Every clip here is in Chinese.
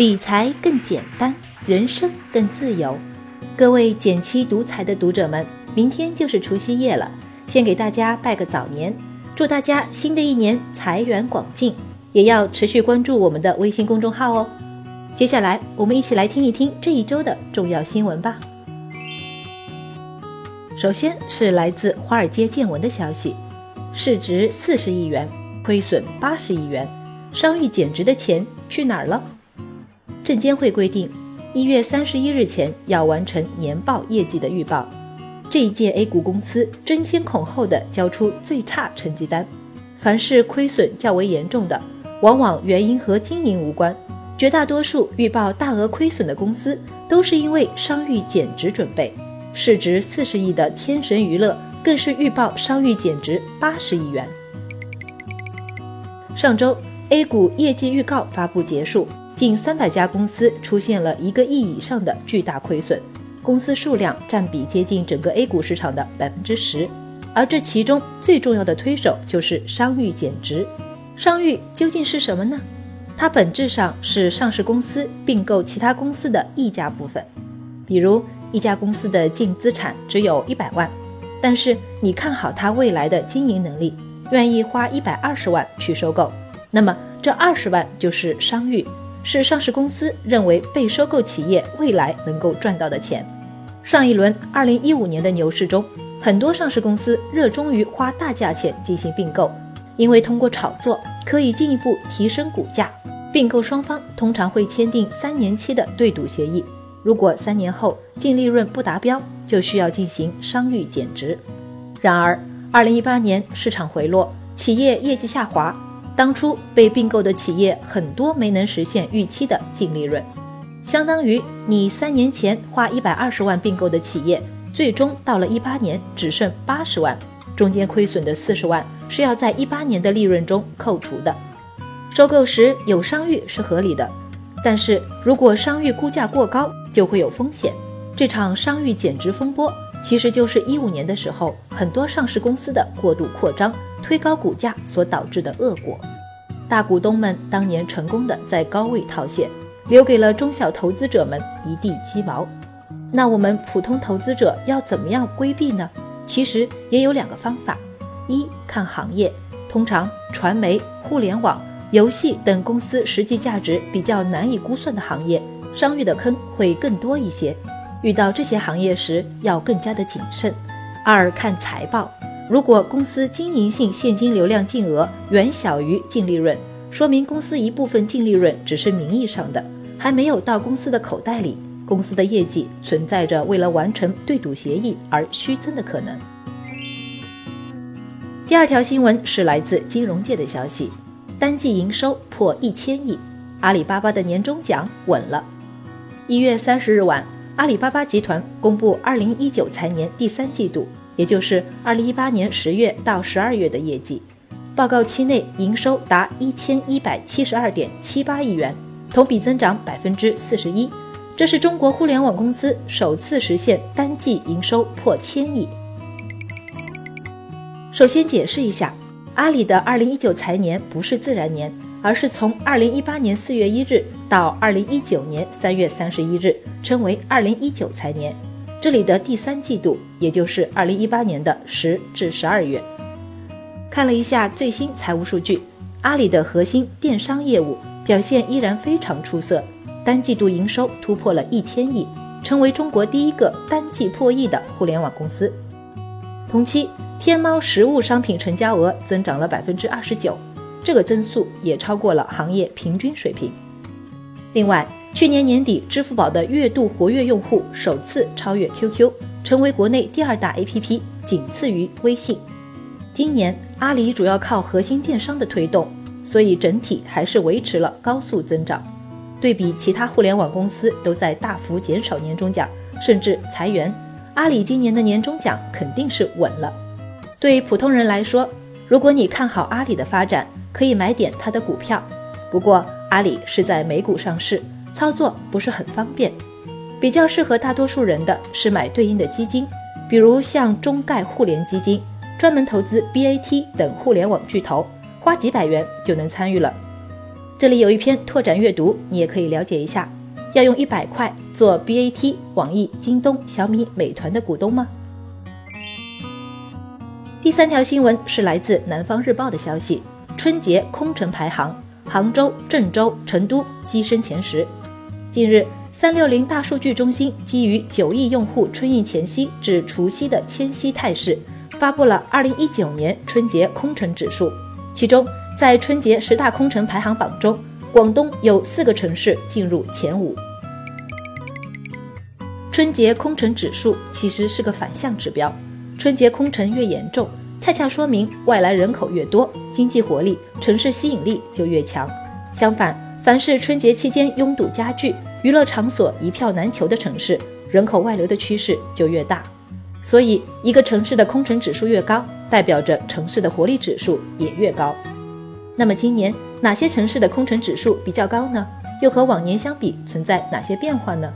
理财更简单，人生更自由。各位减七独裁的读者们，明天就是除夕夜了，先给大家拜个早年，祝大家新的一年财源广进。也要持续关注我们的微信公众号哦。接下来，我们一起来听一听这一周的重要新闻吧。首先是来自华尔街见闻的消息，市值四十亿元，亏损八十亿元，商誉减值的钱去哪儿了？证监会规定，一月三十一日前要完成年报业绩的预报。这一届 A 股公司争先恐后的交出最差成绩单，凡是亏损较为严重的，往往原因和经营无关。绝大多数预报大额亏损的公司，都是因为商誉减值准备。市值四十亿的天神娱乐，更是预报商誉减值八十亿元。上周 A 股业绩预告发布结束。近三百家公司出现了一个亿以上的巨大亏损，公司数量占比接近整个 A 股市场的百分之十，而这其中最重要的推手就是商誉减值。商誉究竟是什么呢？它本质上是上市公司并购其他公司的溢价部分。比如一家公司的净资产只有一百万，但是你看好它未来的经营能力，愿意花一百二十万去收购，那么这二十万就是商誉。是上市公司认为被收购企业未来能够赚到的钱。上一轮二零一五年的牛市中，很多上市公司热衷于花大价钱进行并购，因为通过炒作可以进一步提升股价。并购双方通常会签订三年期的对赌协议，如果三年后净利润不达标，就需要进行商誉减值。然而，二零一八年市场回落，企业业绩下滑。当初被并购的企业很多没能实现预期的净利润，相当于你三年前花一百二十万并购的企业，最终到了一八年只剩八十万，中间亏损的四十万是要在一八年的利润中扣除的。收购时有商誉是合理的，但是如果商誉估价过高，就会有风险。这场商誉减值风波，其实就是一五年的时候很多上市公司的过度扩张。推高股价所导致的恶果，大股东们当年成功的在高位套现，留给了中小投资者们一地鸡毛。那我们普通投资者要怎么样规避呢？其实也有两个方法：一看行业，通常传媒、互联网、游戏等公司实际价值比较难以估算的行业，商誉的坑会更多一些。遇到这些行业时要更加的谨慎。二看财报。如果公司经营性现金流量净额远小于净利润，说明公司一部分净利润只是名义上的，还没有到公司的口袋里，公司的业绩存在着为了完成对赌协议而虚增的可能。第二条新闻是来自金融界的消息，单季营收破一千亿，阿里巴巴的年终奖稳了。一月三十日晚，阿里巴巴集团公布二零一九财年第三季度。也就是二零一八年十月到十二月的业绩报告期内，营收达一千一百七十二点七八亿元，同比增长百分之四十一。这是中国互联网公司首次实现单季营收破千亿。首先解释一下，阿里的二零一九财年不是自然年，而是从二零一八年四月一日到二零一九年三月三十一日，称为二零一九财年。这里的第三季度，也就是二零一八年的十至十二月，看了一下最新财务数据，阿里的核心电商业务表现依然非常出色，单季度营收突破了一千亿，成为中国第一个单季破亿的互联网公司。同期，天猫实物商品成交额增长了百分之二十九，这个增速也超过了行业平均水平。另外，去年年底，支付宝的月度活跃用户首次超越 QQ，成为国内第二大 APP，仅次于微信。今年阿里主要靠核心电商的推动，所以整体还是维持了高速增长。对比其他互联网公司都在大幅减少年终奖，甚至裁员，阿里今年的年终奖肯定是稳了。对普通人来说，如果你看好阿里的发展，可以买点它的股票。不过阿里是在美股上市。操作不是很方便，比较适合大多数人的是买对应的基金，比如像中概互联基金，专门投资 BAT 等互联网巨头，花几百元就能参与了。这里有一篇拓展阅读，你也可以了解一下。要用一百块做 BAT 网易、京东、小米、美团的股东吗？第三条新闻是来自南方日报的消息：春节空城排行，杭州、郑州、成都跻身前十。近日，三六零大数据中心基于九亿用户春运前夕至除夕的迁徙态势，发布了二零一九年春节空城指数。其中，在春节十大空城排行榜中，广东有四个城市进入前五。春节空城指数其实是个反向指标，春节空城越严重，恰恰说明外来人口越多，经济活力、城市吸引力就越强。相反，凡是春节期间拥堵加剧、娱乐场所一票难求的城市，人口外流的趋势就越大。所以，一个城市的空城指数越高，代表着城市的活力指数也越高。那么今年哪些城市的空城指数比较高呢？又和往年相比存在哪些变化呢？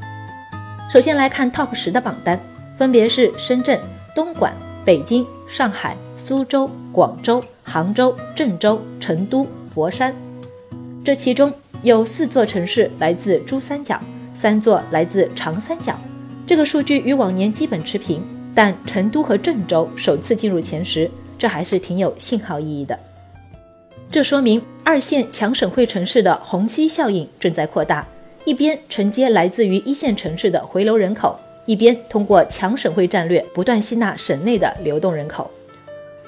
首先来看 TOP 十的榜单，分别是深圳、东莞、北京、上海、苏州、广州、杭州、郑州、成都、佛山。这其中有四座城市来自珠三角，三座来自长三角。这个数据与往年基本持平，但成都和郑州首次进入前十，这还是挺有信号意义的。这说明二线强省会城市的虹吸效应正在扩大，一边承接来自于一线城市的回流人口，一边通过强省会战略不断吸纳省内的流动人口。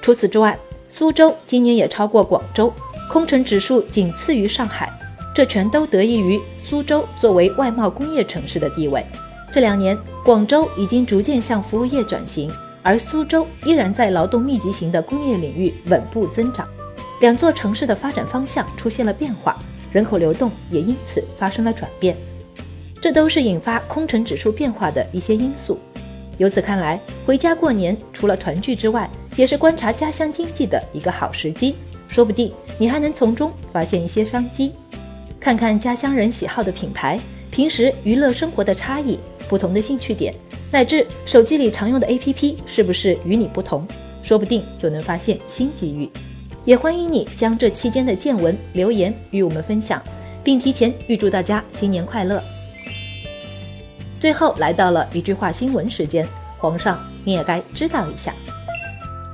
除此之外，苏州今年也超过广州，空城指数仅次于上海，这全都得益于苏州作为外贸工业城市的地位。这两年，广州已经逐渐向服务业转型，而苏州依然在劳动密集型的工业领域稳步增长。两座城市的发展方向出现了变化，人口流动也因此发生了转变，这都是引发空城指数变化的一些因素。由此看来，回家过年除了团聚之外，也是观察家乡经济的一个好时机。说不定你还能从中发现一些商机，看看家乡人喜好的品牌，平时娱乐生活的差异，不同的兴趣点，乃至手机里常用的 APP 是不是与你不同，说不定就能发现新机遇。也欢迎你将这期间的见闻留言与我们分享，并提前预祝大家新年快乐。最后来到了一句话新闻时间，皇上你也该知道一下。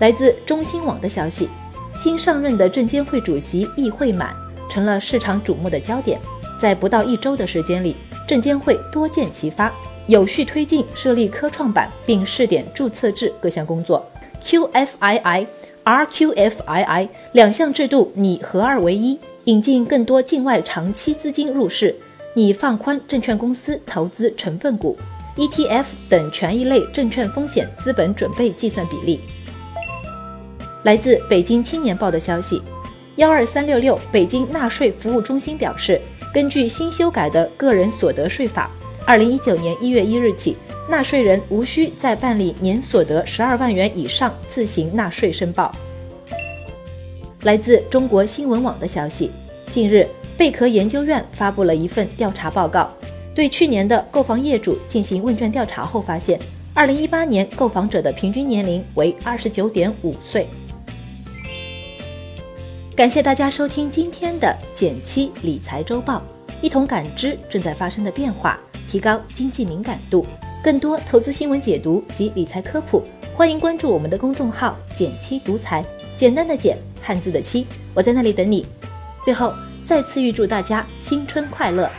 来自中新网的消息，新上任的证监会主席易会满成了市场瞩目的焦点。在不到一周的时间里，证监会多件齐发，有序推进设立科创板并试点注册制各项工作。QFII。RQFII 两项制度拟合二为一，引进更多境外长期资金入市，拟放宽证券公司投资成分股、ETF 等权益类证券风险资本准备计算比例。来自北京青年报的消息，幺二三六六北京纳税服务中心表示，根据新修改的个人所得税法，二零一九年一月一日起。纳税人无需再办理年所得十二万元以上自行纳税申报。来自中国新闻网的消息，近日贝壳研究院发布了一份调查报告，对去年的购房业主进行问卷调查后发现，二零一八年购房者的平均年龄为二十九点五岁。感谢大家收听今天的减七理财周报，一同感知正在发生的变化，提高经济敏感度。更多投资新闻解读及理财科普，欢迎关注我们的公众号“减七独裁，简单的减，汉字的七，我在那里等你。最后，再次预祝大家新春快乐！